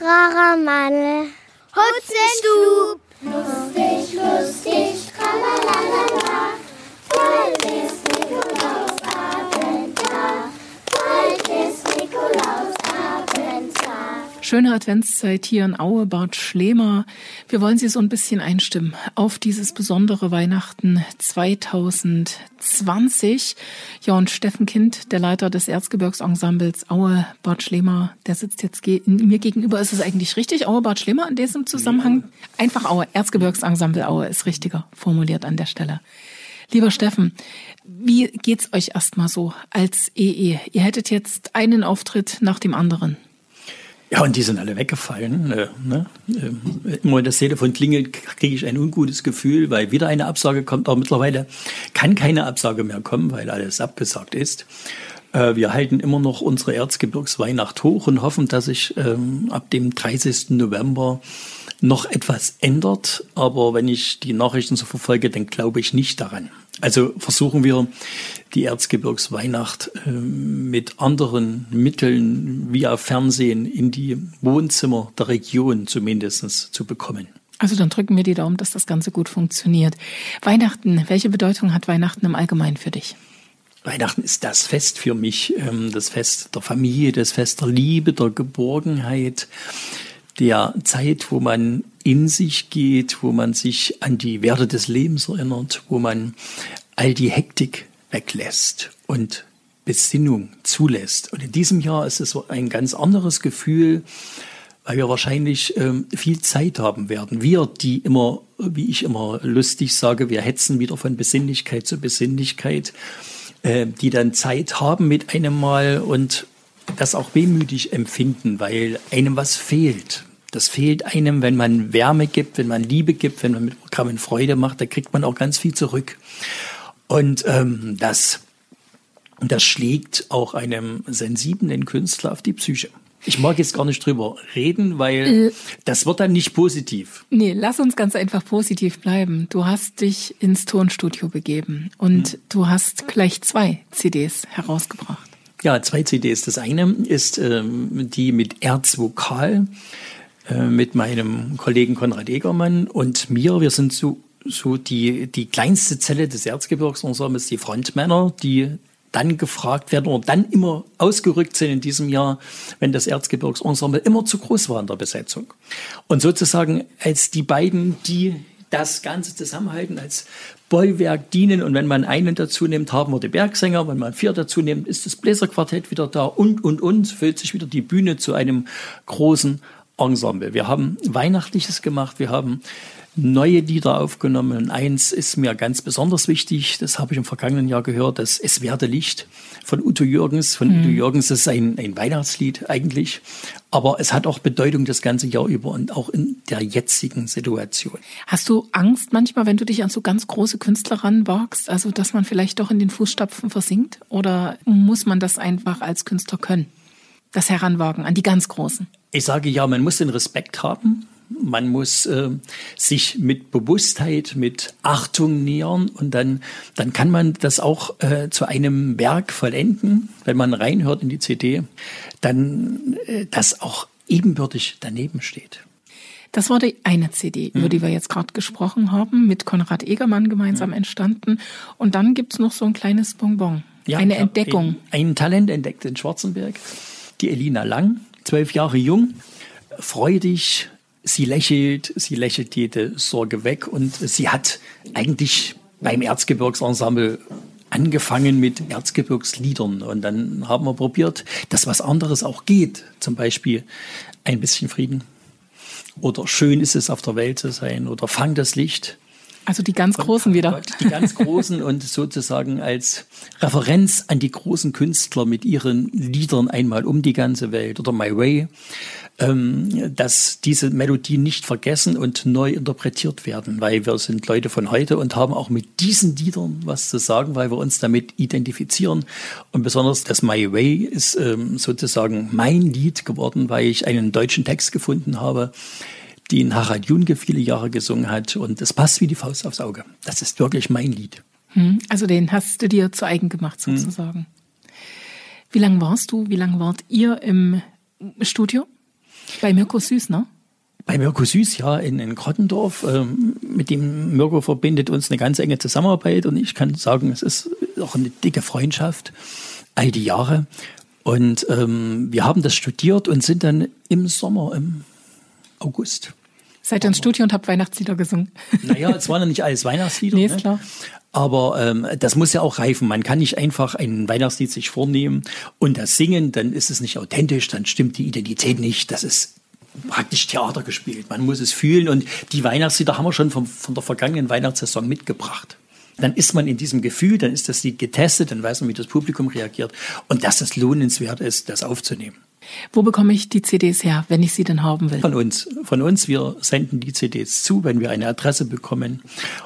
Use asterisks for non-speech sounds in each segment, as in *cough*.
rarer Mann. Hutzenstub. Lustig, lustig, tralalala. Schöne Adventszeit hier in Aue, Bad Schlemer. Wir wollen Sie so ein bisschen einstimmen auf dieses besondere Weihnachten 2020. Ja, und Steffen Kind, der Leiter des Erzgebirgsensembles Aue, Bad Schlemer, der sitzt jetzt ge mir gegenüber. Ist es eigentlich richtig, Aue, Bad Schlemer in diesem Zusammenhang? Einfach Aue, Erzgebirgsensemble Aue ist richtiger formuliert an der Stelle. Lieber Steffen, wie geht's euch erstmal so als EE? Ihr hättet jetzt einen Auftritt nach dem anderen. Ja, und die sind alle weggefallen. Äh, ne? Äh, immer wenn das Telefon klingelt, kriege ich ein ungutes Gefühl, weil wieder eine Absage kommt. Aber mittlerweile kann keine Absage mehr kommen, weil alles abgesagt ist. Äh, wir halten immer noch unsere Erzgebirgsweihnacht hoch und hoffen, dass sich ähm, ab dem 30. November noch etwas ändert. Aber wenn ich die Nachrichten so verfolge, dann glaube ich nicht daran. Also versuchen wir die Erzgebirgsweihnacht äh, mit anderen Mitteln via Fernsehen in die Wohnzimmer der Region zumindest zu bekommen. Also dann drücken wir die Daumen, dass das Ganze gut funktioniert. Weihnachten, welche Bedeutung hat Weihnachten im Allgemeinen für dich? Weihnachten ist das Fest für mich, ähm, das Fest der Familie, das Fest der Liebe, der Geborgenheit, der Zeit, wo man in sich geht, wo man sich an die Werte des Lebens erinnert, wo man all die Hektik weglässt und Besinnung zulässt. Und in diesem Jahr ist es ein ganz anderes Gefühl, weil wir wahrscheinlich ähm, viel Zeit haben werden. Wir, die immer, wie ich immer lustig sage, wir hetzen wieder von Besinnlichkeit zu Besinnlichkeit, äh, die dann Zeit haben mit einem Mal und das auch wehmütig empfinden, weil einem was fehlt. Das fehlt einem, wenn man Wärme gibt, wenn man Liebe gibt, wenn man mit Programmen Freude macht, da kriegt man auch ganz viel zurück. Und ähm, das, das schlägt auch einem sensiblen Künstler auf die Psyche. Ich mag jetzt gar nicht drüber reden, weil äh, das wird dann nicht positiv. Nee, lass uns ganz einfach positiv bleiben. Du hast dich ins Tonstudio begeben und hm. du hast gleich zwei CDs herausgebracht. Ja, zwei CDs. Das eine ist ähm, die mit Erzvokal äh, mit meinem Kollegen Konrad Egermann und mir. Wir sind so, so die, die kleinste Zelle des Erzgebirgsensembles, die Frontmänner, die dann gefragt werden oder dann immer ausgerückt sind in diesem Jahr, wenn das Erzgebirgsensemble immer zu groß war in der Besetzung. Und sozusagen als die beiden, die das Ganze zusammenhalten, als Bollwerk dienen. Und wenn man einen dazu nimmt, haben wir die Bergsänger. Wenn man vier dazu nimmt, ist das Bläserquartett wieder da und, und, und, füllt sich wieder die Bühne zu einem großen Ensemble. Wir haben Weihnachtliches gemacht, wir haben neue Lieder aufgenommen. Und eins ist mir ganz besonders wichtig, das habe ich im vergangenen Jahr gehört, das Es werde Licht von Udo Jürgens. Von mhm. Udo Jürgens ist ein, ein Weihnachtslied eigentlich, aber es hat auch Bedeutung das ganze Jahr über und auch in der jetzigen Situation. Hast du Angst manchmal, wenn du dich an so ganz große Künstler ranwagst, also dass man vielleicht doch in den Fußstapfen versinkt? Oder muss man das einfach als Künstler können? Das Heranwagen an die ganz Großen? Ich sage ja, man muss den Respekt haben. Man muss äh, sich mit Bewusstheit, mit Achtung nähern und dann, dann kann man das auch äh, zu einem Werk vollenden, wenn man reinhört in die CD, dann äh, das auch ebenbürtig daneben steht. Das war die eine CD, mhm. über die wir jetzt gerade gesprochen haben, mit Konrad Egermann gemeinsam mhm. entstanden. Und dann gibt's noch so ein kleines Bonbon, ja, eine Entdeckung. Ein, ein Talent entdeckt in Schwarzenberg, die Elina Lang zwölf Jahre jung, freudig, sie lächelt, sie lächelt jede Sorge weg und sie hat eigentlich beim Erzgebirgsensemble angefangen mit Erzgebirgsliedern und dann haben wir probiert, dass was anderes auch geht. Zum Beispiel ein bisschen Frieden oder schön ist es auf der Welt zu sein oder fang das Licht. Also die ganz Großen wieder. Die ganz Großen und sozusagen als Referenz an die großen Künstler mit ihren Liedern einmal um die ganze Welt oder My Way, ähm, dass diese Melodien nicht vergessen und neu interpretiert werden, weil wir sind Leute von heute und haben auch mit diesen Liedern was zu sagen, weil wir uns damit identifizieren. Und besonders das My Way ist ähm, sozusagen mein Lied geworden, weil ich einen deutschen Text gefunden habe den Harald Junke viele Jahre gesungen hat. Und es passt wie die Faust aufs Auge. Das ist wirklich mein Lied. Hm, also den hast du dir zu eigen gemacht hm. sozusagen. Hm. Wie lange warst du, wie lange wart ihr im Studio? Bei Mirko Süß, ne? Bei Mirko Süß, ja, in, in Grottendorf. Ähm, mit dem Mirko verbindet uns eine ganz enge Zusammenarbeit und ich kann sagen, es ist auch eine dicke Freundschaft, all die Jahre. Und ähm, wir haben das studiert und sind dann im Sommer, im August. Seid ihr ins Studio und habt Weihnachtslieder gesungen? Naja, es waren ja nicht alles Weihnachtslieder. Nee, ist ne? klar. Aber ähm, das muss ja auch reifen. Man kann nicht einfach ein Weihnachtslied sich vornehmen und das singen, dann ist es nicht authentisch, dann stimmt die Identität nicht. Das ist praktisch Theater gespielt. Man muss es fühlen und die Weihnachtslieder haben wir schon vom, von der vergangenen Weihnachtssaison mitgebracht. Dann ist man in diesem Gefühl, dann ist das Lied getestet, dann weiß man, wie das Publikum reagiert und dass es lohnenswert ist, das aufzunehmen. Wo bekomme ich die CDs her, wenn ich sie denn haben will? Von uns. Von uns. Wir senden die CDs zu, wenn wir eine Adresse bekommen.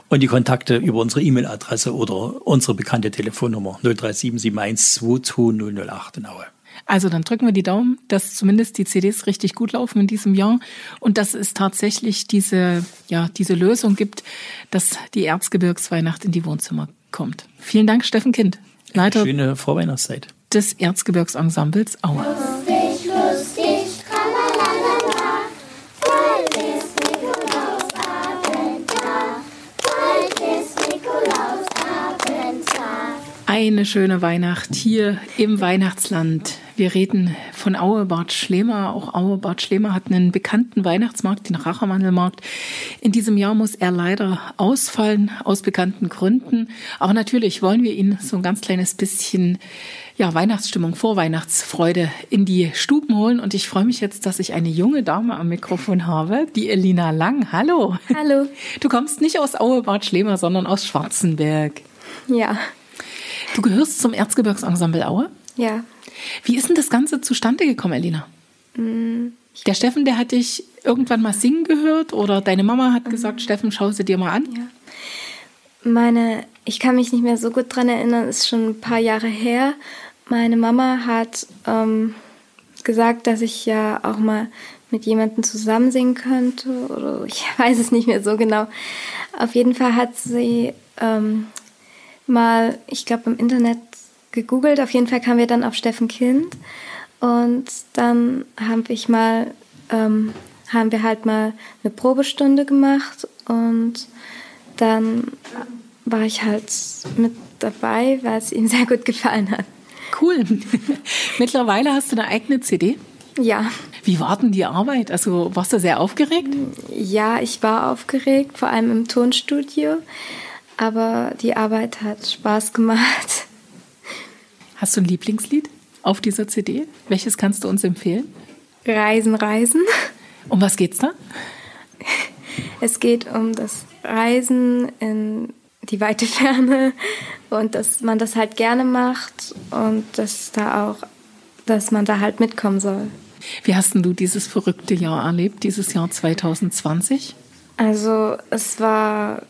Und die Kontakte über unsere E-Mail-Adresse oder unsere bekannte Telefonnummer 03771 22008 in Aue. Also dann drücken wir die Daumen, dass zumindest die CDs richtig gut laufen in diesem Jahr und dass es tatsächlich diese, ja, diese Lösung gibt, dass die Erzgebirgsweihnacht in die Wohnzimmer kommt. Vielen Dank, Steffen Kind, Leiter Schöne Vorweihnachtszeit. des Erzgebirgsensembles Aue. Eine schöne Weihnacht hier im Weihnachtsland. Wir reden von Aue Bad Schlema. Auch Aue Bad Schlema hat einen bekannten Weihnachtsmarkt, den Rachermandelmarkt. In diesem Jahr muss er leider ausfallen, aus bekannten Gründen. Aber natürlich wollen wir Ihnen so ein ganz kleines bisschen ja, Weihnachtsstimmung, Vorweihnachtsfreude in die Stuben holen. Und ich freue mich jetzt, dass ich eine junge Dame am Mikrofon habe, die Elina Lang. Hallo. Hallo. Du kommst nicht aus Aue Bad Schlema, sondern aus Schwarzenberg. Ja, Du gehörst zum Erzgebirgsensemble Aue. ja. Wie ist denn das Ganze zustande gekommen, Elina? Der Steffen, der hat dich irgendwann mal singen gehört oder deine Mama hat gesagt, Steffen, schau sie dir mal an. Meine, ich kann mich nicht mehr so gut dran erinnern, ist schon ein paar Jahre her. Meine Mama hat ähm, gesagt, dass ich ja auch mal mit jemandem zusammen singen könnte oder *laughs* ich weiß es nicht mehr so genau. Auf jeden Fall hat sie ähm, mal, ich glaube, im Internet gegoogelt. Auf jeden Fall kamen wir dann auf Steffen Kind und dann habe ich mal, ähm, haben wir halt mal eine Probestunde gemacht und dann war ich halt mit dabei, weil es ihm *laughs* sehr gut gefallen hat. Cool. *laughs* Mittlerweile hast du eine eigene CD. Ja, Wie war denn die Arbeit? Also warst du sehr aufgeregt? ja, ich war aufgeregt, vor allem im Tonstudio, aber die Arbeit hat Spaß gemacht. Hast du ein Lieblingslied auf dieser CD? Welches kannst du uns empfehlen? Reisen, Reisen. Um was geht's da? Es geht um das Reisen in die weite Ferne und dass man das halt gerne macht und dass da auch, dass man da halt mitkommen soll. Wie hast denn du dieses verrückte Jahr erlebt, dieses Jahr 2020? Also es war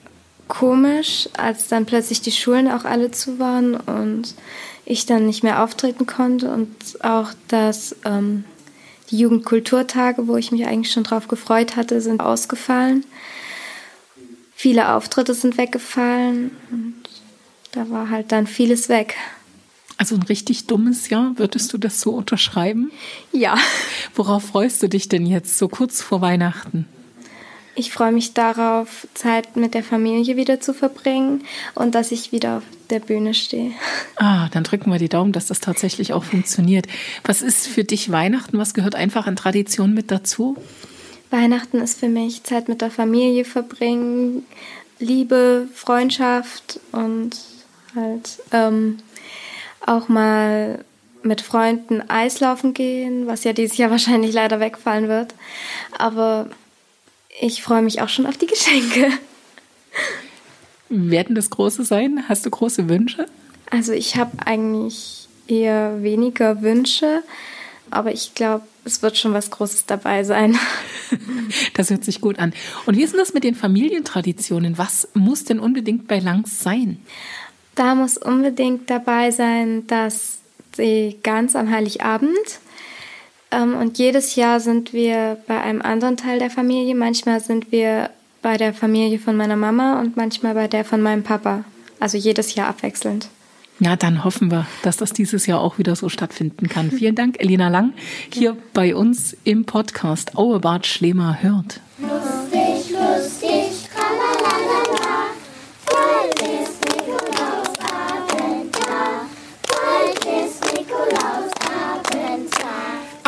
komisch, als dann plötzlich die Schulen auch alle zu waren und ich dann nicht mehr auftreten konnte und auch dass ähm, die Jugendkulturtage, wo ich mich eigentlich schon drauf gefreut hatte, sind ausgefallen. Viele Auftritte sind weggefallen und da war halt dann vieles weg. Also ein richtig dummes Jahr, würdest du das so unterschreiben? Ja, Worauf freust du dich denn jetzt so kurz vor Weihnachten? Ich freue mich darauf, Zeit mit der Familie wieder zu verbringen und dass ich wieder auf der Bühne stehe. *laughs* Ah, dann drücken wir die Daumen, dass das tatsächlich auch funktioniert. Was ist für dich Weihnachten? Was gehört einfach an Tradition mit dazu? Weihnachten ist für mich Zeit mit der Familie verbringen, Liebe, Freundschaft und halt ähm, auch mal mit Freunden Eislaufen gehen, was ja dieses Jahr *laughs* wahrscheinlich leider wegfallen wird. Aber ich freue mich auch schon auf die Geschenke. Werden das große sein? Hast du große Wünsche? Also ich habe eigentlich eher weniger Wünsche, aber ich glaube, es wird schon was Großes dabei sein. *laughs* Das hört sich gut an. Und wie ist denn das mit den Familientraditionen? Was muss denn unbedingt bei Langs sein? Da muss unbedingt dabei sein, dass sie ganz am Heiligabend und jedes Jahr sind wir bei einem anderen Teil der Familie. Manchmal sind wir bei der Familie von meiner Mama und manchmal bei der von meinem Papa. Also jedes Jahr abwechselnd. Ja, dann hoffen wir, dass das dieses Jahr auch wieder so stattfinden kann. *laughs* Vielen Dank, Elina Lang, hier bei uns im Podcast Auebad Schlemer hört. Lustig,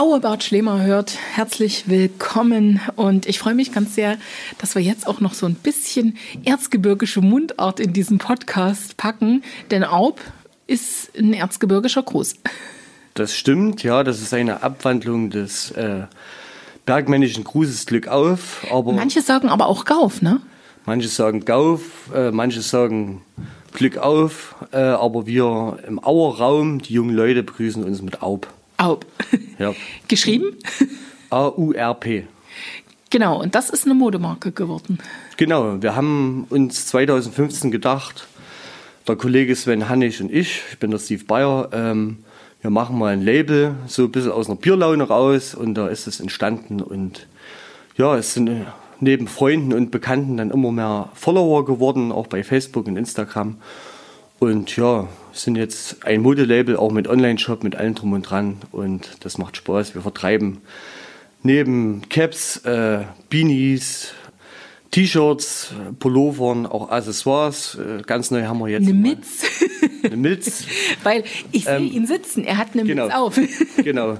Auebad Schlemer hört, herzlich willkommen und ich freue mich ganz sehr, dass wir jetzt auch noch so ein bisschen erzgebirgische Mundart in diesen Podcast packen, denn Aub ist ein erzgebirgischer Gruß. Das stimmt, ja, das ist eine Abwandlung des äh, bergmännischen Grußes Glück auf, aber Manche sagen aber auch Gauf, ne? manche sagen Gauf, äh, manche sagen Glück auf, äh, aber wir im Auer Raum, die jungen Leute begrüßen uns mit Aub. Aub. Ja. *laughs* Geschrieben? A-U-R-P. Genau, und das ist eine Modemarke geworden. Genau, wir haben uns 2015 gedacht, der Kollege Sven Hannig und ich, ich bin der Steve Bayer, ähm, wir machen mal ein Label, so ein bisschen aus einer Bierlaune raus und da ist es entstanden und ja, es sind äh, neben Freunden und Bekannten dann immer mehr Follower geworden, auch bei Facebook und Instagram und ja, sind jetzt ein Modelabel, auch mit Online-Shop, mit allem drum und dran und das macht Spaß, wir vertreiben neben Caps, äh, Beanies, T-Shirts, Pullovern, auch Accessoires. Äh, ganz neu haben wir jetzt Eine Mitz. eine Milz. *laughs* Weil ich sehe ihn sitzen, er hat eine genau. Mitz auf. *laughs* genau.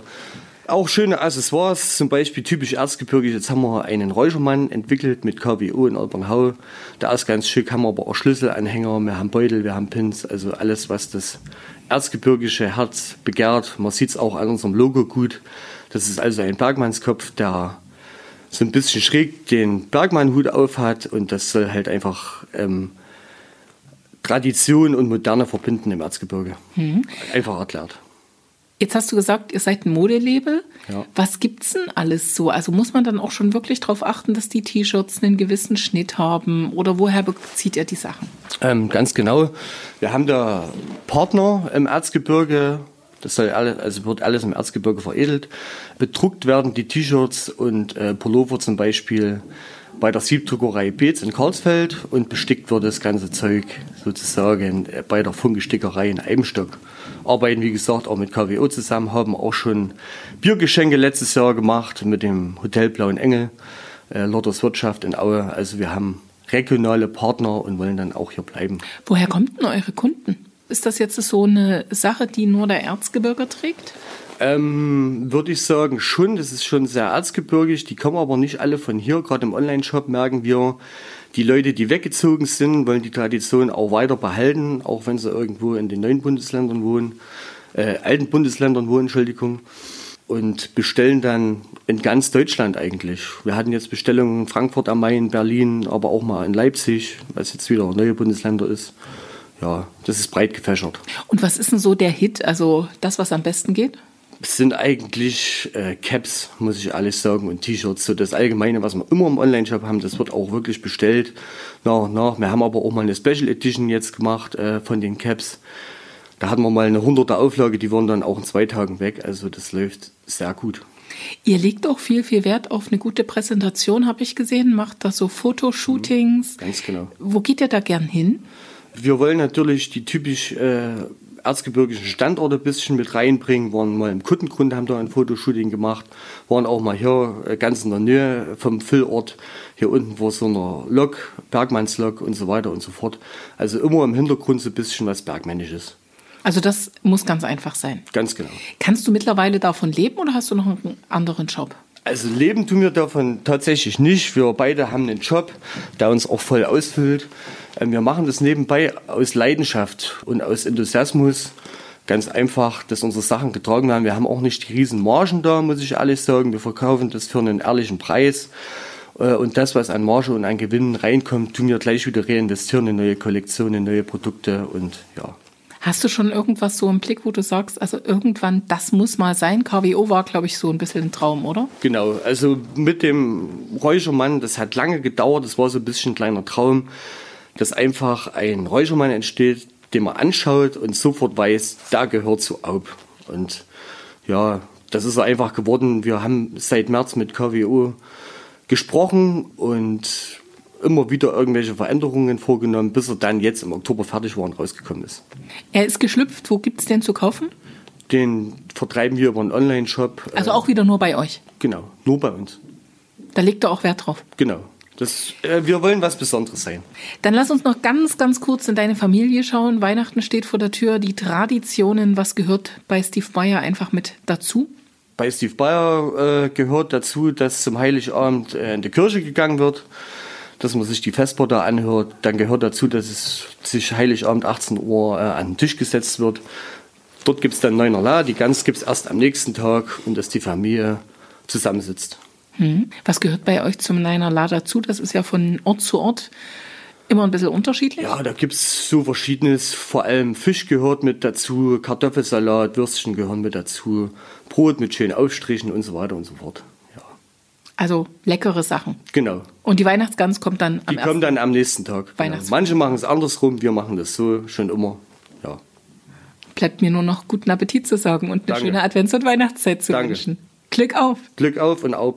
Auch schöne Accessoires, zum Beispiel typisch erzgebirgig. Jetzt haben wir einen Räuchermann entwickelt mit KBO in Albernhau. Der ist ganz schick, haben wir aber auch Schlüsselanhänger, wir haben Beutel, wir haben Pins, also alles, was das erzgebirgische Herz begehrt. Man sieht es auch an unserem Logo gut. Das ist also ein Bergmannskopf, der so ein bisschen schräg den Bergmannhut aufhat und das soll halt einfach ähm, Tradition und Moderne verbinden im Erzgebirge. Einfach erklärt. Jetzt hast du gesagt, ihr seid ein Modelabel. Ja. Was gibt's denn alles so? Also muss man dann auch schon wirklich darauf achten, dass die T-Shirts einen gewissen Schnitt haben? Oder woher bezieht ihr die Sachen? Ähm, ganz genau. Wir haben da Partner im Erzgebirge. Das soll alles, also wird alles im Erzgebirge veredelt. Bedruckt werden die T-Shirts und äh, Pullover zum Beispiel bei der Siebdruckerei Beetz in Karlsfeld und bestickt wird das ganze Zeug sozusagen äh, bei der Funkestickerei in Eibenstock. Arbeiten, wie gesagt, auch mit KWO zusammen, haben auch schon Biergeschenke letztes Jahr gemacht mit dem Hotel Blauen Engel, äh, Lotters Wirtschaft in Aue. Also wir haben regionale Partner und wollen dann auch hier bleiben. Woher kommt denn eure Kunden? Ist das jetzt so eine Sache, die nur der Erzgebirger trägt? Ähm, Würde ich sagen, schon. Das ist schon sehr erzgebirgig. Die kommen aber nicht alle von hier. Gerade im Online-Shop merken wir, die Leute, die weggezogen sind, wollen die Tradition auch weiter behalten, auch wenn sie irgendwo in den neuen Bundesländern wohnen, äh, alten Bundesländern wohnen, Entschuldigung. Und bestellen dann in ganz Deutschland eigentlich. Wir hatten jetzt Bestellungen in Frankfurt am Main, Berlin, aber auch mal in Leipzig, was jetzt wieder neue Bundesländer ist. Ja, das ist breit gefächert. Und was ist denn so der Hit? Also das, was am besten geht? Es sind eigentlich äh, Caps, muss ich alles sagen, und T-Shirts. So das Allgemeine, was wir immer im Online-Shop haben, das wird auch wirklich bestellt. Nach und nach. Wir haben aber auch mal eine Special Edition jetzt gemacht äh, von den Caps. Da hatten wir mal eine 100er Auflage, die waren dann auch in zwei Tagen weg. Also das läuft sehr gut. Ihr legt auch viel, viel Wert auf eine gute Präsentation, habe ich gesehen. Macht da so Fotoshootings. Ganz genau. Wo geht ihr da gern hin? Wir wollen natürlich die typisch äh, erzgebirgischen Standorte ein bisschen mit reinbringen. Waren mal im Kuttengrund, haben da ein Fotoshooting gemacht. Waren auch mal hier äh, ganz in der Nähe vom Füllort. Hier unten war so eine Lok, Bergmannslok und so weiter und so fort. Also immer im Hintergrund so ein bisschen was Bergmännisches. Also das muss ganz einfach sein. Ganz genau. Kannst du mittlerweile davon leben oder hast du noch einen anderen Job? Also leben tun wir davon tatsächlich nicht. Wir beide haben einen Job, der uns auch voll ausfüllt. Ähm, Wir machen das nebenbei aus Leidenschaft und aus Enthusiasmus. Ganz einfach, dass unsere Sachen getragen werden. Wir haben auch nicht die riesen Margen da, muss ich ehrlich sagen. Wir verkaufen das für einen ehrlichen Preis. Äh, Und das, was an Marge und an Gewinnen reinkommt, tun wir gleich wieder reinvestieren in neue Kollektionen, in neue Produkte und ja. Hast du schon irgendwas so im Blick, wo du sagst, also irgendwann, das muss mal sein? KWO war, glaube ich, so ein bisschen ein Traum, oder? Genau, also mit dem Räuchermann, das hat lange gedauert, das war so ein bisschen ein kleiner Traum, dass einfach ein Räuchermann entsteht, den man anschaut und sofort weiß, da gehört zu Aub. Und ja, das ist einfach geworden. Wir haben seit März mit KWO gesprochen und immer wieder irgendwelche Veränderungen vorgenommen, bis er dann jetzt im Oktober fertig war und rausgekommen ist. Er ist geschlüpft. Wo gibt's den zu kaufen? Den vertreiben wir über einen Online-Shop. Also äh, auch wieder nur bei euch. Genau, nur bei uns. Da legt er auch Wert drauf. Genau. Das, äh, wir wollen was Besonderes sein. Dann lass uns noch ganz, ganz kurz in deine Familie schauen. Weihnachten steht vor der Tür. Die Traditionen, was gehört bei Steve Bayer einfach mit dazu? Bei Steve Bayer äh, gehört dazu, dass zum Heiligabend äh, in die Kirche gegangen wird, dass man sich die Vesper da anhört. Dann gehört dazu, dass es sich Heiligabend 18 Uhr äh, an den Tisch gesetzt wird. Dort gibt es dann Neunerla, die Gans gibt es erst am nächsten Tag und dass die Familie zusammensitzt. Hm. Was gehört bei euch zum Neinerla dazu? Das ist ja von Ort zu Ort immer ein bisschen unterschiedlich. Ja, da gibt es so verschiedenes. Vor allem Fisch gehört mit dazu, Kartoffelsalat, Würstchen gehören mit dazu, Brot mit schönen Aufstrichen und so weiter und so fort. Ja, Also leckere Sachen. genau. Und die Weihnachtsgans kommt dann am Die kommen dann am nächsten Tag. Genau. Weihnachts- Manche machen es andersrum, wir machen das so schon immer. Ja. Bleibt mir nur noch guten Appetit zu sagen und eine Danke. schöne Advents- und Weihnachtszeit zu Danke. wünschen. Glück auf! Glück auf und auf.